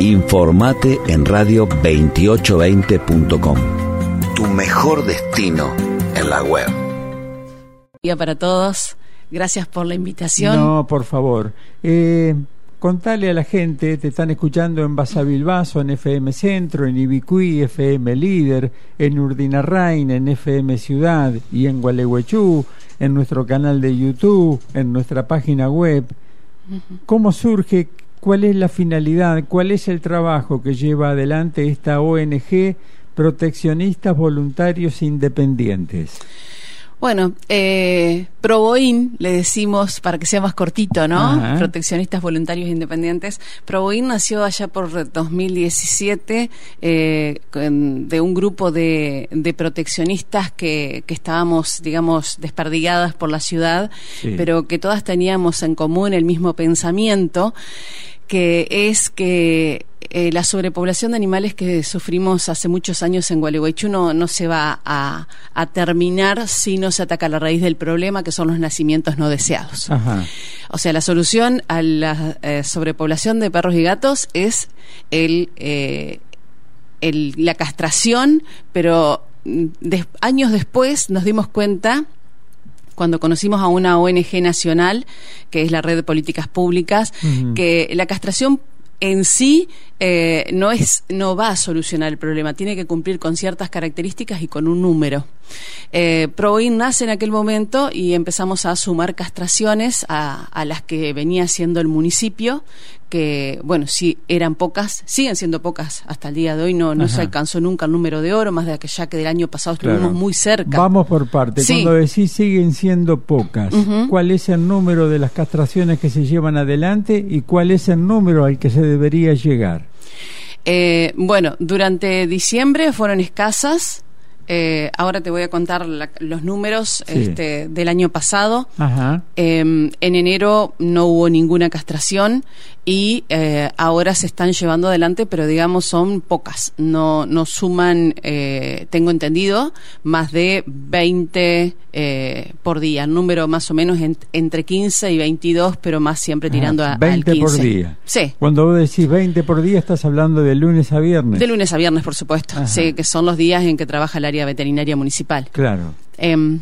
Informate en radio2820.com. Tu mejor destino en la web. Día para todos. Gracias por la invitación. No, por favor. Eh, contale a la gente, te están escuchando en Basavilbaso, en FM Centro, en Ibicuí, FM Líder, en Urdinarrain, en FM Ciudad y en Gualeguaychú, en nuestro canal de YouTube, en nuestra página web. ¿Cómo surge? ¿Cuál es la finalidad? ¿Cuál es el trabajo que lleva adelante esta ONG Proteccionistas Voluntarios Independientes? Bueno, eh, Proboín, le decimos para que sea más cortito, ¿no? Ajá. Proteccionistas Voluntarios Independientes. Proboín nació allá por 2017 eh, de un grupo de, de proteccionistas que, que estábamos, digamos, desperdigadas por la ciudad, Sí. pero que todas teníamos en común el mismo pensamiento que es que eh, la sobrepoblación de animales que sufrimos hace muchos años en Gualeguaychú no, no se va a, a terminar si no se ataca la raíz del problema, que son los nacimientos no deseados. Ajá. O sea, la solución a la eh, sobrepoblación de perros y gatos es el, eh, el- la castración, pero mm, des- años después nos dimos cuenta cuando conocimos a una ONG nacional, que es la Red de Políticas Públicas, que la castración en sí eh, no es no va a solucionar el problema, tiene que cumplir con ciertas características y con un número. Eh, Proin nace en aquel momento y empezamos a sumar castraciones a, a las que venía haciendo el municipio, que bueno, sí eran pocas, siguen siendo pocas hasta el día de hoy, no, no se alcanzó nunca el número de oro, más de que ya que del año pasado estuvimos Claro. muy cerca. Vamos por partes. Sí. Cuando decís siguen siendo pocas. ¿cuál es el número de las castraciones que se llevan adelante y cuál es el número al que se debería llegar? Eh, bueno, durante diciembre fueron escasas. Eh, ahora te voy a contar la- los números Sí. este, del año pasado. Ajá. Eh, en enero no hubo ninguna castración y eh, ahora se están llevando adelante, pero digamos son pocas. No, no suman, eh, tengo entendido, más de 20 eh, por día. Número más o menos en- entre 15 y 22, pero más siempre tirando Ajá, a, al 20 por 15. día. Sí. Cuando vos decís 20 por día, estás hablando de lunes a viernes. De lunes a viernes, por supuesto. Ajá. Sí, que son los días en que trabaja el área veterinaria municipal. Claro, Em,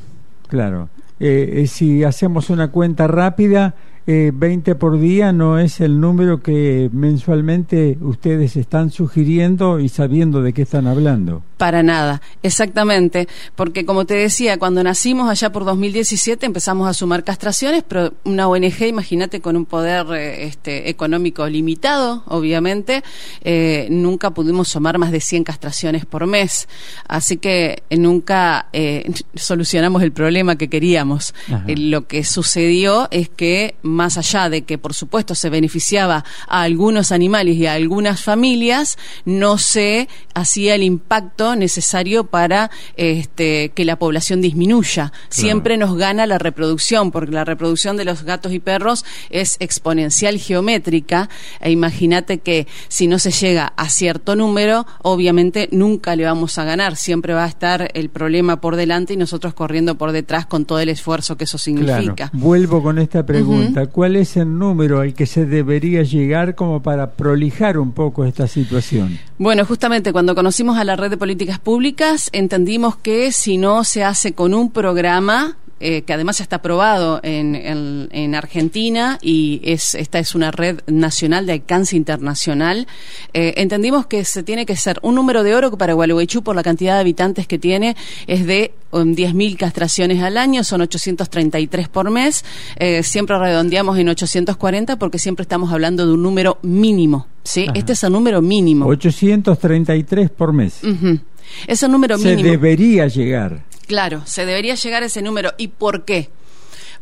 claro. Eh, eh, si hacemos una cuenta rápida, eh, 20 por día no es el número que mensualmente ustedes están sugiriendo y sabiendo de qué están hablando. para nada, exactamente. Porque como te decía, cuando nacimos allá por 2017 empezamos a sumar castraciones, pero una ONG, imagínate, con un poder eh, este, económico limitado, obviamente, eh, nunca pudimos sumar más de 100 castraciones por mes. Así que nunca eh, solucionamos el problema que queríamos. Lo que sucedió es que, más allá de que, por supuesto, se beneficiaba a algunos animales y a algunas familias, no se hacía el impacto necesario para este, que la población disminuya. Siempre nos gana la reproducción, porque la reproducción de los gatos y perros es exponencial geométrica. E imagínate que si no se llega a cierto número, obviamente nunca le vamos a ganar. Siempre va a estar el problema por delante y nosotros corriendo por detrás con todo el esfuerzo que eso significa. Claro. Vuelvo con esta pregunta. ¿Cuál es el número al que se debería llegar como para prolijar un poco esta situación? Bueno, justamente cuando conocimos a la red de políticas públicas, entendimos que si no se hace con un programa, eh, que además está aprobado en, en- en Argentina y es, esta es una red nacional de alcance internacional, eh, entendimos que se tiene que ser un número de oro para Gualeguaychú, por la cantidad de habitantes que tiene, es de um, 10.000 castraciones al año, son 833 por mes. Eh, siempre redondeamos en 840 porque siempre estamos hablando de un número mínimo. ¿Sí? Ajá. Este es el número mínimo. 833 por mes. Ujú. Es el número Se mínimo. debería llegar. Claro, se debería llegar a ese número. ¿Y por qué?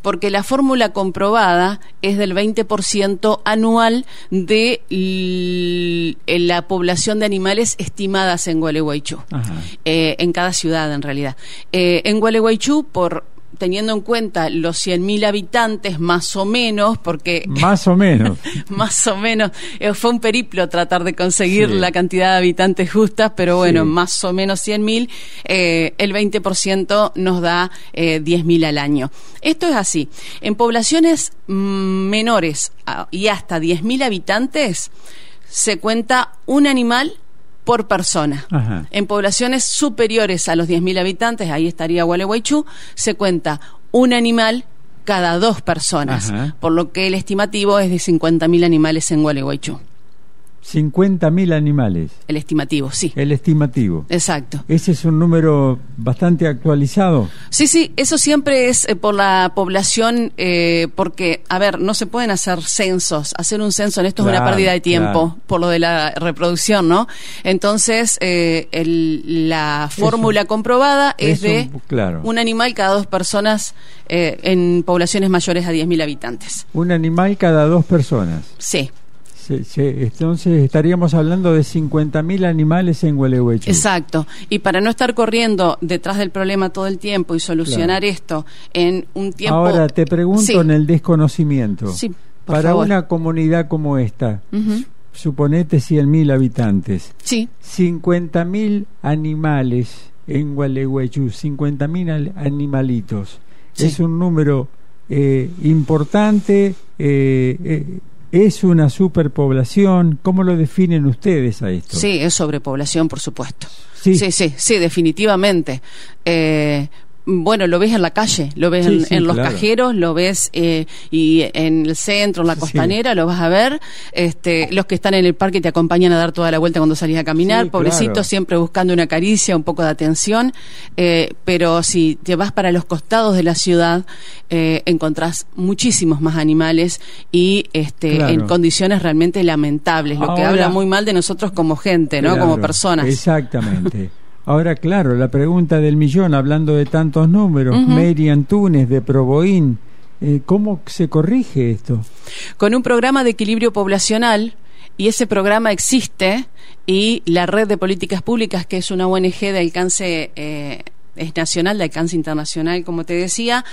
Porque la fórmula comprobada es del 20% anual de en la población de animales estimadas en Gualeguaychú. Eh, en cada ciudad, en realidad. Eh, en Gualeguaychú, por teniendo en cuenta los 100.000 habitantes más o menos, porque Más o menos. más o menos eh, fue un periplo tratar de conseguir Sí. la cantidad de habitantes justas, pero bueno, Sí. más o menos 100.000, eh, el 20% nos da eh, 10.000 al año. Esto es así. En poblaciones mm, menores a- y hasta 10.000 habitantes, se cuenta un animal por persona. Ajá. En poblaciones superiores a los 10.000 habitantes, ahí estaría Gualeguaychú, se cuenta un animal cada dos personas, Ajá. por lo que el estimativo es de 50.000 animales en Gualeguaychú. 50.000 animales, El estimativo, sí. el estimativo. Exacto. Ese es un número bastante actualizado. Sí, sí, eso siempre es eh, por la población, eh, porque, a ver, no se pueden hacer censos. Hacer un censo en esto es una pérdida de tiempo claro. por lo de la reproducción, ¿no? Entonces, eh, el- la fórmula comprobada es Eso, de claro. un animal cada dos personas eh, en poblaciones mayores a 10.000 habitantes. Un animal cada dos personas. Sí, Se- se- entonces estaríamos hablando de 50.000 animales en Gualeguaychú. exacto. Y para no estar corriendo detrás del problema todo el tiempo y solucionar Claro. esto en un tiempo... Ahora te pregunto Sí. en el desconocimiento. Sí, por Para favor. una comunidad como esta, Ujú. suponete 100.000 habitantes, Sí, 50.000 animales en Gualeguaychú, 50.000 al- animalitos. Sí. Es un número eh, importante, eh, eh, es una superpoblación. ¿Cómo lo definen ustedes a esto? Sí, es sobrepoblación, por supuesto. Sí. sí, sí, sí, definitivamente. Eh, bueno, lo ves en la calle, lo ves Sí, en, sí, en los claro. cajeros, lo ves eh, y en el centro, en la Sí. costanera, lo vas a ver. Este, los que están en el parque te acompañan a dar toda la vuelta cuando salís a caminar, claro. siempre buscando una caricia, un poco de atención. Eh, pero si te vas para los costados de la ciudad, eh, encontrás muchísimos más animales y este, Claro. en condiciones realmente lamentables, lo que habla muy mal de nosotros como gente, ¿no? Como personas. Exactamente. Ahora, claro, la pregunta del millón, hablando de tantos números, Ujú. Mary Antunes de Proboín, eh, ¿cómo se corrige esto? con un programa de equilibrio poblacional y ese programa existe y la red de políticas públicas que es una ONG de alcance eh, es nacional de alcance internacional como te decía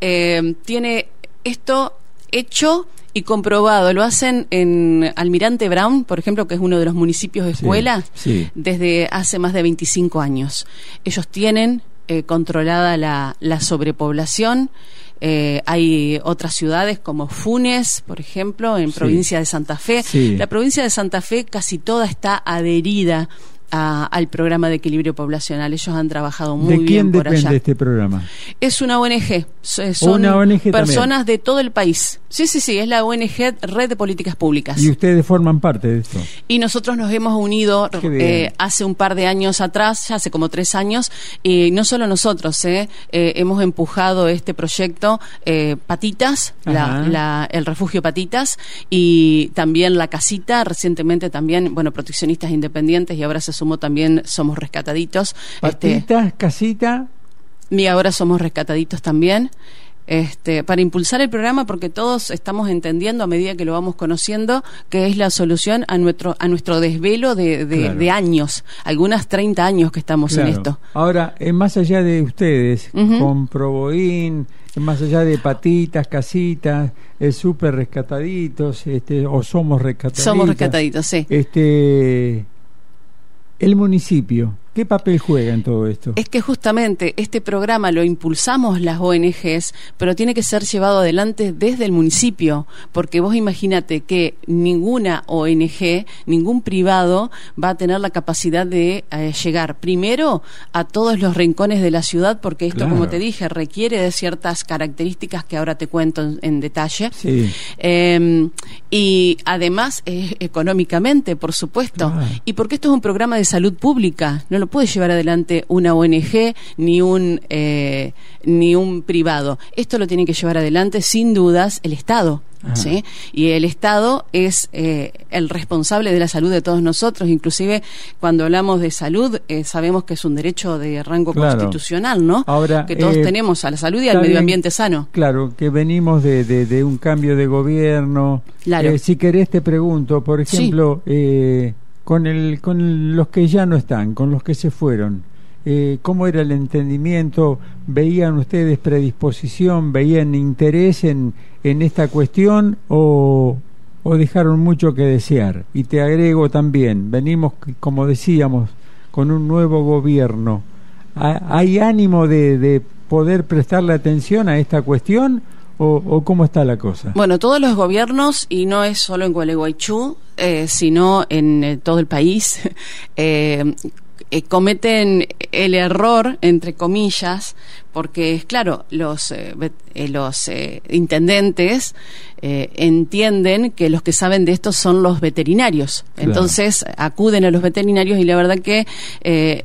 eh, tiene esto hecho y comprobado lo hacen en Almirante Brown por ejemplo que es uno de los municipios de Sí, escuela sí. desde hace más de 25 años ellos tienen eh, controlada la, la sobrepoblación eh, hay otras ciudades como Funes, por ejemplo, en Sí. provincia de Santa Fe. Sí. La provincia de Santa Fe casi toda está adherida a- al programa de equilibrio poblacional. Ellos han trabajado muy ¿De bien quién por depende allá. este programa? Es una ONG, so- son Una ONG personas de todo el país. Sí, sí, sí, es la ONG Red de Políticas Públicas. Y ustedes forman parte de esto. Y nosotros nos hemos unido bien. eh, hace un par de años atrás, ya hace como tres años, y no solo nosotros, eh, eh, hemos empujado este proyecto Patitas, la- la- el refugio Patitas, y también la casita, recientemente también, bueno, proteccionistas independientes, y ahora se también Somos Rescataditos. Este, Patitas, casita, y ahora somos rescataditos también. Este, para impulsar el programa, porque todos estamos entendiendo a medida que lo vamos conociendo que es la solución a nuestro, a nuestro desvelo de, de- Claro. de años, algunas 30 años que estamos claro. en esto. Ahora, eh, más allá de ustedes, Ujú. con Proboín, más allá de patitas, casitas, eh, súper rescataditos, este, o somos rescataditos. Somos rescataditos, sí. Este, el municipio, ¿qué papel juega en todo esto? Es que justamente este programa lo impulsamos las ONGs, pero tiene que ser llevado adelante desde el municipio, porque vos imagínate que ninguna ONG, ningún privado va a tener la capacidad de eh, llegar primero a todos los rincones de la ciudad, porque esto, Claro. como te dije, requiere de ciertas características que ahora te cuento en, en detalle. Sí. Eh, y además eh, económicamente, por supuesto. Claro. Y porque esto es un programa de salud pública, no lo puede llevar adelante una ONG ni un eh, ni un privado. Esto lo tiene que llevar adelante sin dudas el Estado. ¿sí? Y el Estado es eh, el responsable de la salud de todos nosotros. Inclusive cuando hablamos de salud eh, sabemos que es un derecho de rango Claro. constitucional, ¿no? Ahora, que todos eh, tenemos a la salud y al medio bien. ambiente sano. Claro, que venimos de, de- de un cambio de gobierno. Claro. Eh, si querés te pregunto, por Sí. ejemplo, eh, con, el, con los que ya no están, con los que se fueron, eh, ¿cómo era el entendimiento? ¿Veían ustedes predisposición, veían interés en, en esta cuestión o, o dejaron mucho que desear? Y te agrego también, venimos, como decíamos, con un nuevo gobierno. ¿Ha- ¿Hay ánimo de, de poder prestarle atención a esta cuestión o, cómo está la cosa? Bueno, todos los gobiernos, y no es solo en Gualeguaychú, eh, sino en eh, todo el país, eh, eh, cometen el error, entre comillas, porque es claro, los, eh, eh, los intendentes entienden que los que saben de esto son los veterinarios. Entonces acuden a los veterinarios y la verdad que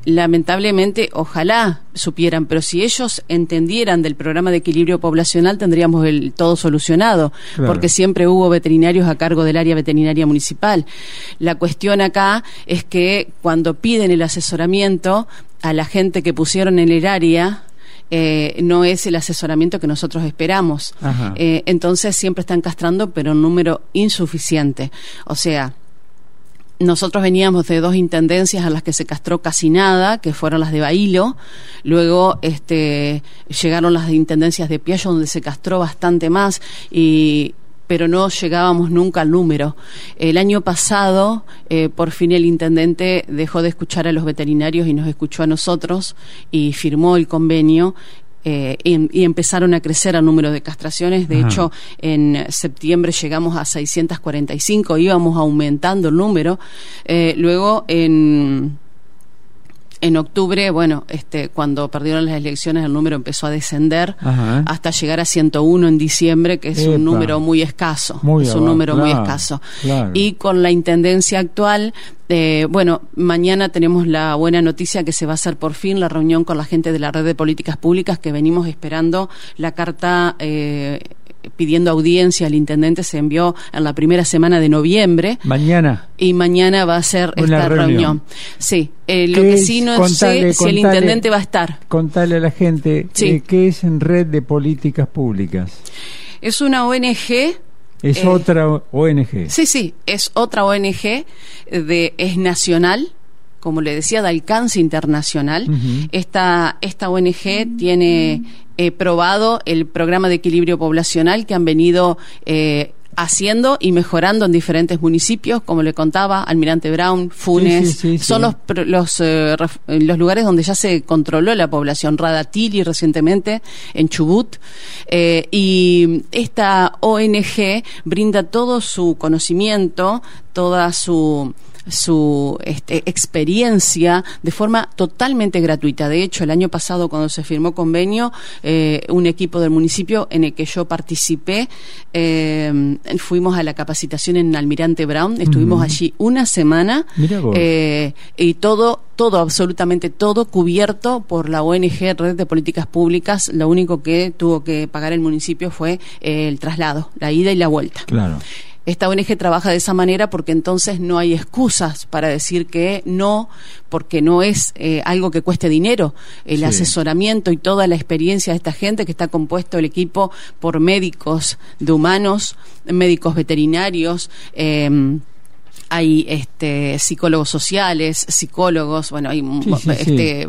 lamentablemente ojalá supieran, pero si ellos entendieran del programa de equilibrio poblacional tendríamos el todo solucionado, porque siempre hubo veterinarios a cargo del área veterinaria municipal. La cuestión acá es que cuando piden el asesoramiento a la gente que pusieron en el área, eh, no es el asesoramiento que nosotros esperamos. Eh, entonces siempre están castrando, pero un número insuficiente. O sea, nosotros veníamos de dos intendencias a las que se castró casi nada, que fueron las de Bailo. Luego este, llegaron las intendencias de Piaggio, donde se castró bastante más. Y, pero no llegábamos nunca al número. El año pasado, eh, por fin el intendente dejó de escuchar a los veterinarios y nos escuchó a nosotros y firmó el convenio eh, y, empezaron a crecer el número de castraciones. De hecho, en septiembre llegamos a 645, íbamos aumentando el número. Eh, luego, en en octubre, bueno, este, cuando perdieron las elecciones, el número empezó a descender hasta llegar a 101 en diciembre, que es un número muy escaso. es un número muy escaso. Y con la intendencia actual, eh, bueno, mañana tenemos la buena noticia que se va a hacer por fin la reunión con la gente de la red de políticas públicas que venimos esperando la carta. Eh, pidiendo audiencia al intendente se envió en la primera semana de noviembre. Mañana. Y mañana va a ser esta reunión. Sí, eh, lo que sí no sé si el intendente va a estar. Contale a la gente eh, qué es en Red de Políticas Públicas. Es una ONG es eh, otra ONG. Sí, sí, es otra ONG de es nacional, como le decía, de alcance internacional. esta, esta ONG tiene eh, probado el programa de equilibrio poblacional que han venido eh, haciendo y mejorando en diferentes municipios, como le contaba, Almirante Brown, Funes, son los, los, eh, los, lugares donde ya se controló la población, Radatili recientemente, en Chubut, y esta ONG brinda todo su conocimiento, toda su su este, experiencia de forma totalmente gratuita. De hecho, el año pasado, cuando se firmó convenio, eh, un equipo del municipio en el que yo participé, eh, fuimos a la capacitación en Almirante Brown, estuvimos allí una semana eh, y todo, todo, absolutamente todo cubierto por la ONG Red de Políticas Públicas. Lo único que tuvo que pagar el municipio fue el traslado, la ida y la vuelta. Claro. Esta ONG trabaja de esa manera porque entonces no hay excusas para decir que no, porque no es eh, algo que cueste dinero. El asesoramiento y toda la experiencia de esta gente que está compuesto el equipo por médicos de humanos, médicos veterinarios, eh, hay este, psicólogos sociales, psicólogos, bueno, hay este,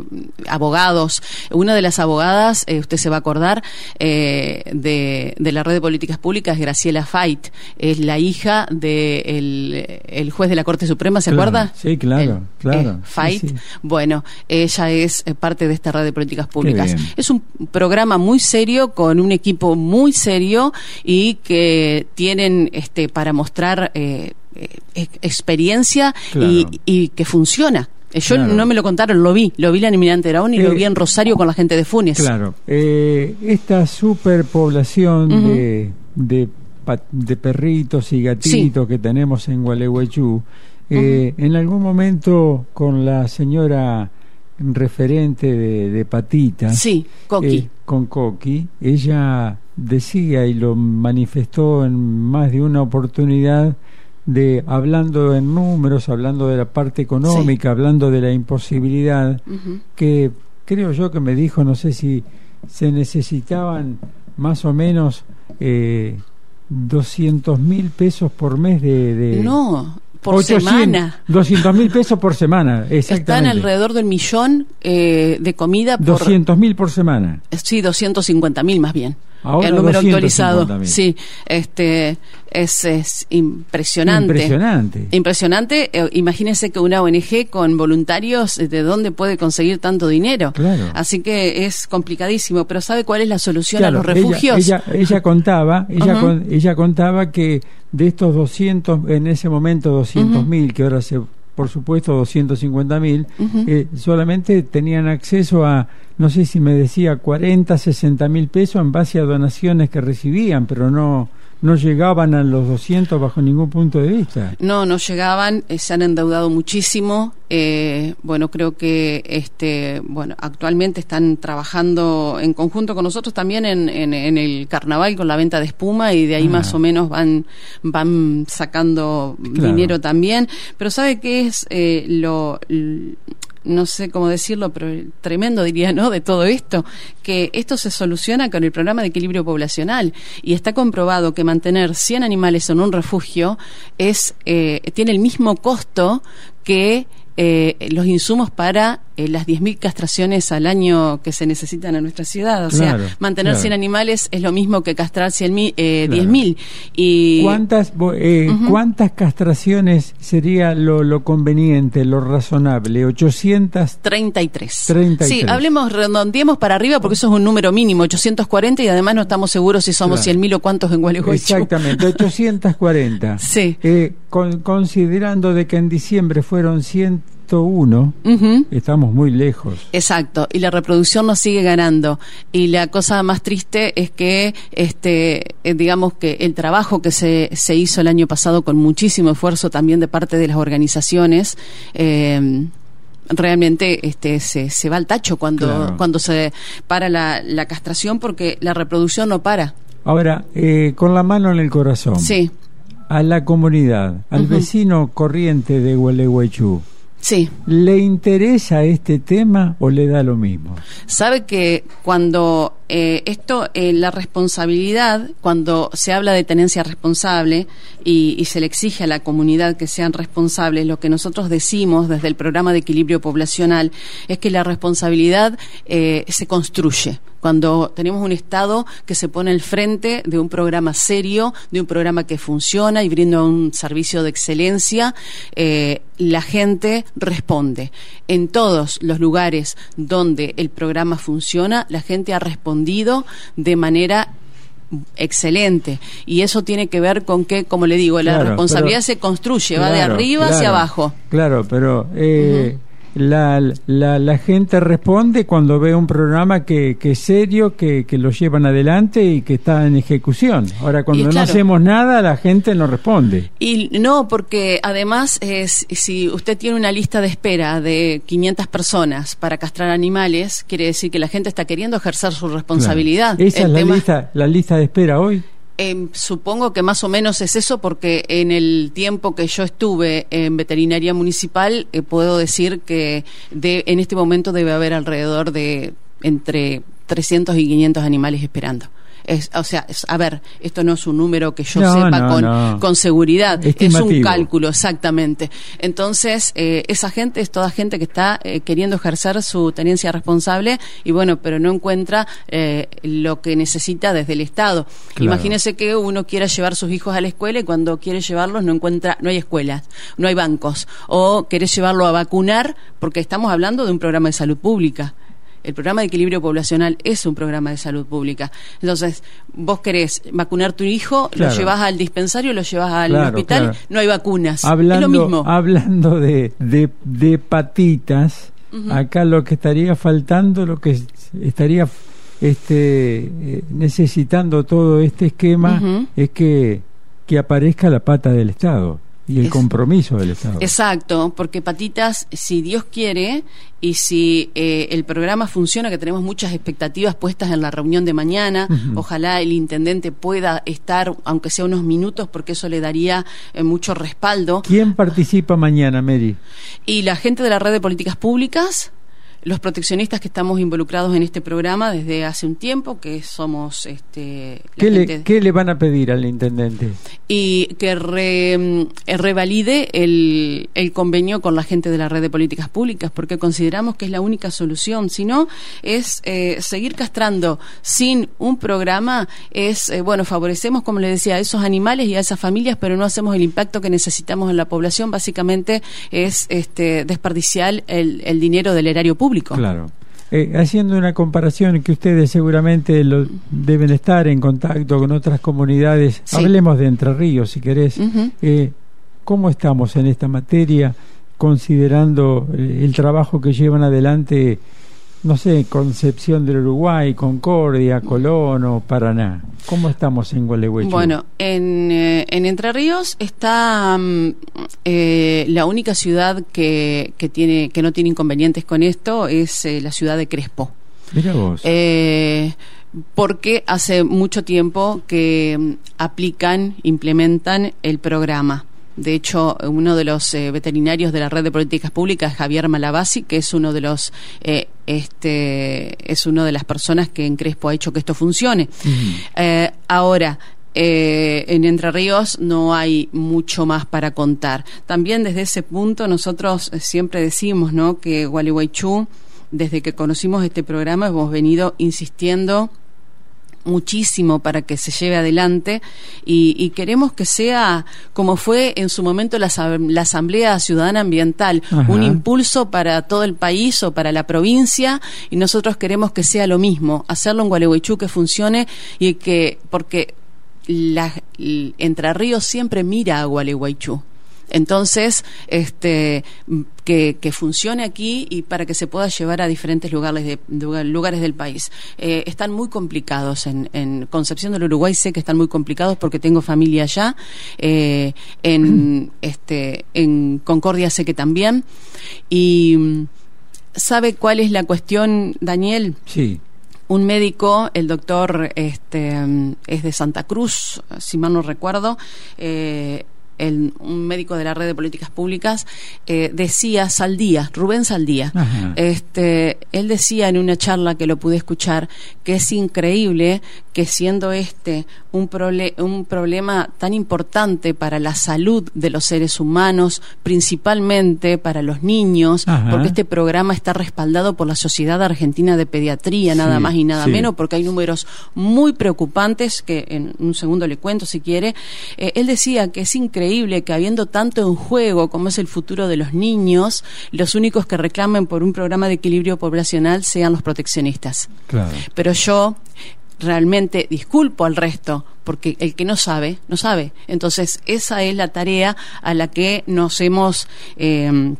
abogados. Una de las abogadas, eh, usted se va a acordar, eh, de, de, la red de políticas públicas, Graciela Fait, es la hija del el juez de la Corte Suprema, ¿se acuerda? Sí, claro, claro. Fait, bueno, ella es eh, parte de esta red de políticas públicas. Es un programa muy serio, con un equipo muy serio y que tienen este, para mostrar eh, experiencia y, que funciona. Eh, yo no me lo contaron, lo vi, lo vi en Eminente Araón y lo vi en eh, Rosario con la gente de Funes. Claro, esta superpoblación de, de, perritos y gatitos que tenemos en Gualeguaychú, en algún momento con la señora referente de, de Patita, sí, Coqui. con Coqui, ella decía y lo manifestó en más de una oportunidad de hablando en números, hablando de la parte económica, hablando de la imposibilidad, que creo yo que me dijo, no sé si se necesitaban más o menos eh, 200 mil pesos por mes de... no, por semana. 200 mil pesos por semana, exactamente. Están alrededor del millón eh, de comida. Por, 200 mil por semana. Sí, 250 mil más bien. Ahora el número 250.000. actualizado. Sí, este es, es impresionante. Impresionante. Impresionante. Eh, imagínense que una ONG con voluntarios, eh, ¿de dónde puede conseguir tanto dinero? Claro. Así que es complicadísimo. Pero ¿sabe cuál es la solución Claro, a los refugios? Ella, ella, ella contaba, ella, con- ella contaba que de estos 200, en ese momento 200 mil, que ahora se, por supuesto 250 mil, eh, solamente tenían acceso a, no sé si me decía 40, 60 mil pesos en base a donaciones que recibían, pero no, no llegaban a los 200 bajo ningún punto de vista. No, no llegaban, eh, se han endeudado muchísimo. eh, bueno, creo que este, bueno, actualmente están trabajando en conjunto con nosotros también en, en- en el carnaval con la venta de espuma y de ahí Ah. más o menos van, van sacando Claro. dinero también. Pero ¿sabe qué es eh, lo, no sé cómo decirlo, pero tremendo diría, ¿no? De todo esto, que esto se soluciona con el programa de equilibrio poblacional y está comprobado que mantener 100 animales en un refugio es eh, tiene el mismo costo que eh, los insumos para eh, las 10.000 castraciones al año que se necesitan en nuestra ciudad. O Claro, sea, mantener claro. 100 animales es lo mismo que castrar 100.000, eh, Claro. 10.000. Y ¿Cuántas, eh, ¿Cuántas castraciones sería lo, lo conveniente, lo razonable? ¿800? 33. 33. Sí, hablemos, redondeemos para arriba porque eso es un número mínimo, 840, y además no estamos seguros si somos Claro. 100.000 o cuántos en Gualeguaychú. Exactamente, 840. Sí. Eh, con- considerando de que en diciembre fueron 101, Ujú. estamos muy lejos. Exacto, y la reproducción nos sigue ganando. Y la cosa más triste es que, este, eh, digamos que el trabajo que se, se hizo el año pasado con muchísimo esfuerzo también de parte de las organizaciones, eh, realmente este, se, se va al tacho cuando, Claro. cuando se para la, la castración porque la reproducción no para. Ahora, eh, con la mano en el corazón, Sí, a la comunidad, al vecino corriente de Gualeguaychú, sí. ¿le interesa este tema o le da lo mismo? Sabe que cuando eh, esto, eh, la responsabilidad, cuando se habla de tenencia responsable y, y se le exige a la comunidad que sean responsables, lo que nosotros decimos desde el programa de equilibrio poblacional es que la responsabilidad eh, se construye. Cuando tenemos un Estado que se pone al frente de un programa serio, de un programa que funciona y brinda un servicio de excelencia, eh, la gente responde. En todos los lugares donde el programa funciona, la gente ha respondido de manera excelente. Y eso tiene que ver con que como le digo la Claro, responsabilidad pero- se construye va de Claro, arriba hacia abajo. Claro, pero eh, la, la, la gente responde cuando ve un programa que, que es serio, que, que lo llevan adelante y que está en ejecución. Ahora, cuando Y no claro. hacemos nada, la gente no responde. Y no, porque además, es, si usted tiene una lista de espera de 500 personas para castrar animales, quiere decir que la gente está queriendo ejercer su responsabilidad. Claro. Esa El es la tema- lista, la lista de espera hoy. Em, supongo que más o menos es eso porque en el tiempo que yo estuve en veterinaria municipal eh, puedo decir que de, en este momento debe haber alrededor de entre 300 y 500 animales esperando. Es, o sea, es- a ver, esto no es un número que yo No, sepa no, con, no. con seguridad, es un cálculo, exactamente. Entonces, eh, esa gente es toda gente que está eh, queriendo ejercer su tenencia responsable y bueno, pero no encuentra eh, lo que necesita desde el Estado. Claro. Imagínese que uno quiera llevar sus hijos a la escuela y cuando quiere llevarlos no encuentra, no hay escuelas, no hay bancos, o quiere llevarlo a vacunar porque estamos hablando de un programa de salud pública. El programa de equilibrio poblacional es un programa de salud pública. Entonces, vos querés vacunar tu hijo, Claro. lo llevas al dispensario, lo llevas al Claro, hospital, claro. no hay vacunas. es lo Hablando, mismo. hablando de, de, de patitas, acá lo que estaría faltando, lo que es- estaría este, eh, necesitando todo este esquema es que, que aparezca la pata del Estado y el Es- compromiso del Estado. Exacto, porque patitas, si Dios quiere y si eh, el programa funciona, que tenemos muchas expectativas puestas en la reunión de mañana, ojalá el intendente pueda estar, aunque sea unos minutos, porque eso le daría eh, mucho respaldo. ¿Quién participa mañana, Mary? Y la gente de la red de políticas públicas, los proteccionistas que estamos involucrados en este programa desde hace un tiempo, que somos... Este, ¿Qué, le, ¿Qué le van a pedir al intendente? Y que re, eh, revalide el, el convenio con la gente de la red de políticas públicas, porque consideramos que es la única solución. Si no, es eh, seguir castrando sin un programa, es, eh, bueno, favorecemos, como le decía, a esos animales y a esas familias, pero no hacemos el impacto que necesitamos en la población. Básicamente es este, desperdiciar el, el dinero del erario público. Claro. Eh, haciendo una comparación que ustedes seguramente lo, deben estar en contacto con otras comunidades, hablemos de Entre Ríos si querés. Eh, ¿Cómo estamos en esta materia considerando eh, el trabajo que llevan adelante no sé, Concepción del Uruguay, Concordia, Colón o Paraná. ¿Cómo estamos en Gualeguaychú? Bueno, en, eh, en, Entre Ríos está mm, eh, la única ciudad que, que, tiene, que no tiene inconvenientes con esto, es eh, la ciudad de Crespo. Mira vos. porque hace mucho tiempo que mm, aplican, implementan el programa. De hecho, uno de los eh, veterinarios de la red de políticas públicas, Javier Malabasi, que es uno de los eh, este es una de las personas que en Crespo ha hecho que esto funcione. Eh, ahora, en Entre Ríos no hay mucho más para contar. También desde ese punto nosotros siempre decimos ¿no? que Gualeguaychú, desde que conocimos este programa, hemos venido insistiendo muchísimo para que se lleve adelante y, queremos que sea como fue en su momento la, Asamblea Ciudadana Ambiental, un impulso para todo el país o para la provincia y nosotros queremos que sea lo mismo, hacerlo en Gualeguaychú que funcione y que, porque la, Entre Ríos siempre mira a Gualeguaychú. Entonces, este, que, funcione aquí y para que se pueda llevar a diferentes lugares, de, lugares del país. Eh, están muy complicados en, Concepción del Uruguay, sé que están muy complicados porque tengo familia allá. Eh, en, este, en Concordia sé que también. Y ¿sabe cuál es la cuestión, Daniel? Sí un médico, el doctor este, es de Santa Cruz, si mal no recuerdo, eh, el, un médico de la red de políticas públicas, eh, decía Saldía, Rubén Saldía, este, él decía en una charla que lo pude escuchar que es increíble que siendo este un, un problema tan importante para la salud de los seres humanos, principalmente para los niños, porque este programa está respaldado por la Sociedad Argentina de Pediatría, nada más y nada menos, porque hay números muy preocupantes que en un segundo le cuento si quiere. Eh, él decía que es increíble que habiendo tanto en juego como es el futuro de los niños, los únicos que reclamen por un programa de equilibrio poblacional sean los proteccionistas. Pero yo realmente disculpo al resto, porque el que no sabe, no sabe. Entonces, esa es la tarea a la que nos hemos... Eh,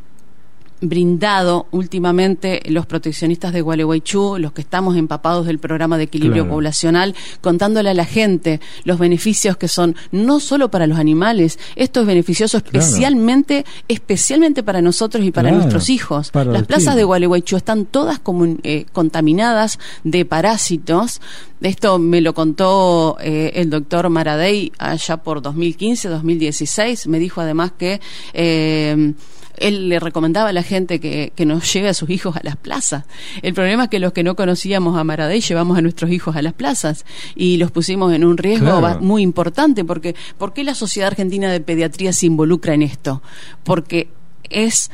brindado últimamente los proteccionistas de Gualeguaychú, los que estamos empapados del programa de equilibrio poblacional, contándole a la gente los beneficios que son no solo para los animales, esto es beneficioso especialmente, especialmente para nosotros y para nuestros hijos. Las plazas de Gualeguaychú están todas eh, contaminadas de parásitos. Esto me lo contó eh, el doctor Maradei allá por 2015, 2016. Me dijo además que eh, él le recomendaba a la gente que, que, nos lleve a sus hijos a las plazas. El problema es que los que no conocíamos a Maradei llevamos a nuestros hijos a las plazas y los pusimos en un riesgo muy importante porque ¿por qué la Sociedad Argentina de Pediatría se involucra en esto? Porque es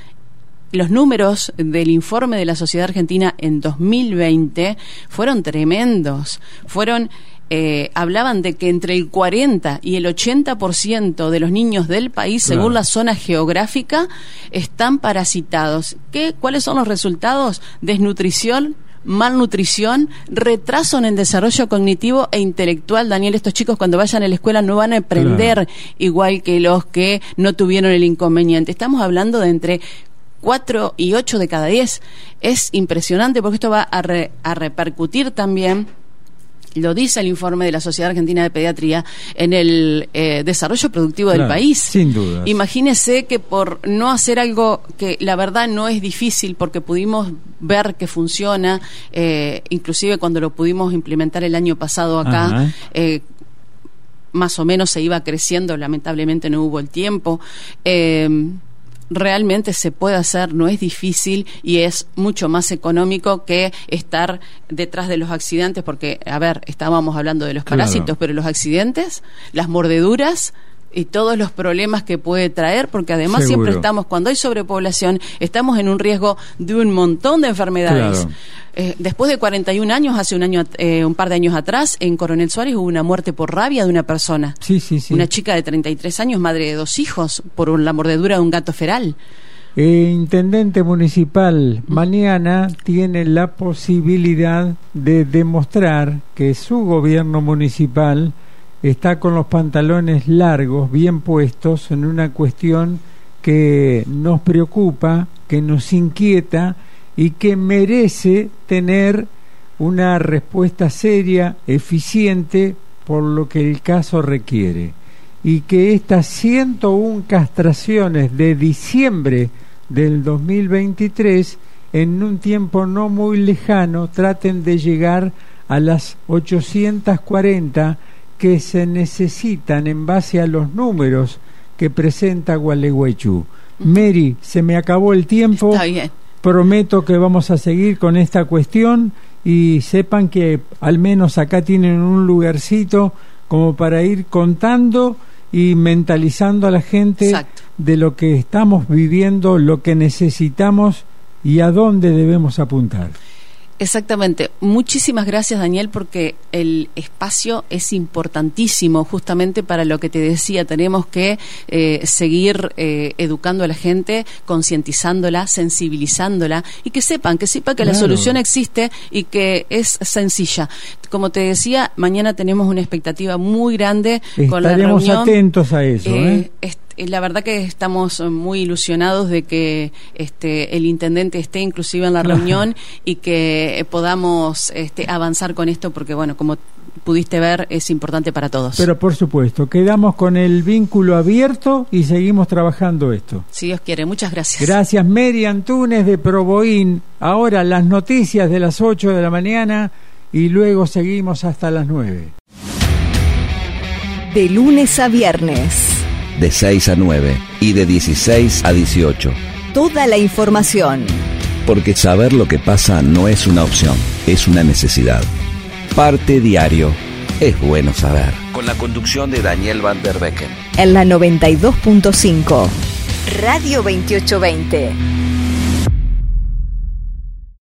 los números del informe de la Sociedad Argentina en 2020 fueron tremendos. Fueron eh, hablaban de que entre el 40 y el 80% de los niños del país, según la zona geográfica, están parasitados. ¿Qué, ¿Cuáles son los resultados? Desnutrición, malnutrición, retraso en el desarrollo cognitivo e intelectual. Daniel, estos chicos cuando vayan a la escuela no van a aprender igual que los que no tuvieron el inconveniente. Estamos hablando de entre 4 y 8 de cada 10. Es impresionante porque esto va a, a repercutir también lo dice el informe de la Sociedad Argentina de Pediatría, en el eh, desarrollo productivo del país. Sin duda. Imagínese que por no hacer algo que la verdad no es difícil, porque pudimos ver que funciona, eh, inclusive cuando lo pudimos implementar el año pasado acá, eh, más o menos se iba creciendo, lamentablemente no hubo el tiempo realmente se puede hacer, no es difícil y es mucho más económico que estar detrás de los accidentes, porque, a ver, estábamos hablando de los parásitos, pero los accidentes, las mordeduras, y todos los problemas que puede traer, porque además siempre estamos, cuando hay sobrepoblación, estamos en un riesgo de un montón de enfermedades. Eh, después de 41 años, hace un año, eh, un par de años atrás, en Coronel Suárez hubo una muerte por rabia de una persona. Sí, sí, sí. Una chica de 33 años, madre de dos hijos, por la mordedura de un gato feral. Eh, intendente municipal, mañana tiene la posibilidad de demostrar que su gobierno municipal está con los pantalones largos, bien puestos, en una cuestión que nos preocupa, que nos inquieta y que merece tener una respuesta seria, eficiente, por lo que el caso requiere. Y que estas 101 castraciones de diciembre del 2023, en un tiempo no muy lejano, traten de llegar a las 840 que se necesitan en base a los números que presenta Gualeguaychú. Mary, se me acabó el tiempo. Está bien. Prometo que vamos a seguir con esta cuestión y sepan que al menos acá tienen un lugarcito como para ir contando y mentalizando a la gente de lo que estamos viviendo, lo que necesitamos y a dónde debemos apuntar. Exactamente. Muchísimas gracias, Daniel, porque el espacio es importantísimo justamente para lo que te decía. Tenemos que eh, seguir eh, educando a la gente, concientizándola, sensibilizándola y que sepan, que sepa que la solución existe y que es sencilla. Como te decía, mañana tenemos una expectativa muy grande con la reunión. Estaremos atentos a eso. ¿eh? Eh, la verdad que estamos muy ilusionados de que este, el intendente esté inclusive en la reunión y que podamos este, avanzar con esto porque, bueno, como pudiste ver, es importante para todos. Pero por supuesto, quedamos con el vínculo abierto y seguimos trabajando esto. Si Dios quiere, muchas gracias. Gracias, Mary Antunes de Proboín. Ahora las noticias de las 8 de la mañana y luego seguimos hasta las 9. De lunes a viernes de 6 a 9 y de 16 a 18. Toda la información. Porque saber lo que pasa no es una opción, es una necesidad. Parte diario. Es bueno saber. Con la conducción de Daniel Van der Becken. En la 92.5. Radio 2820.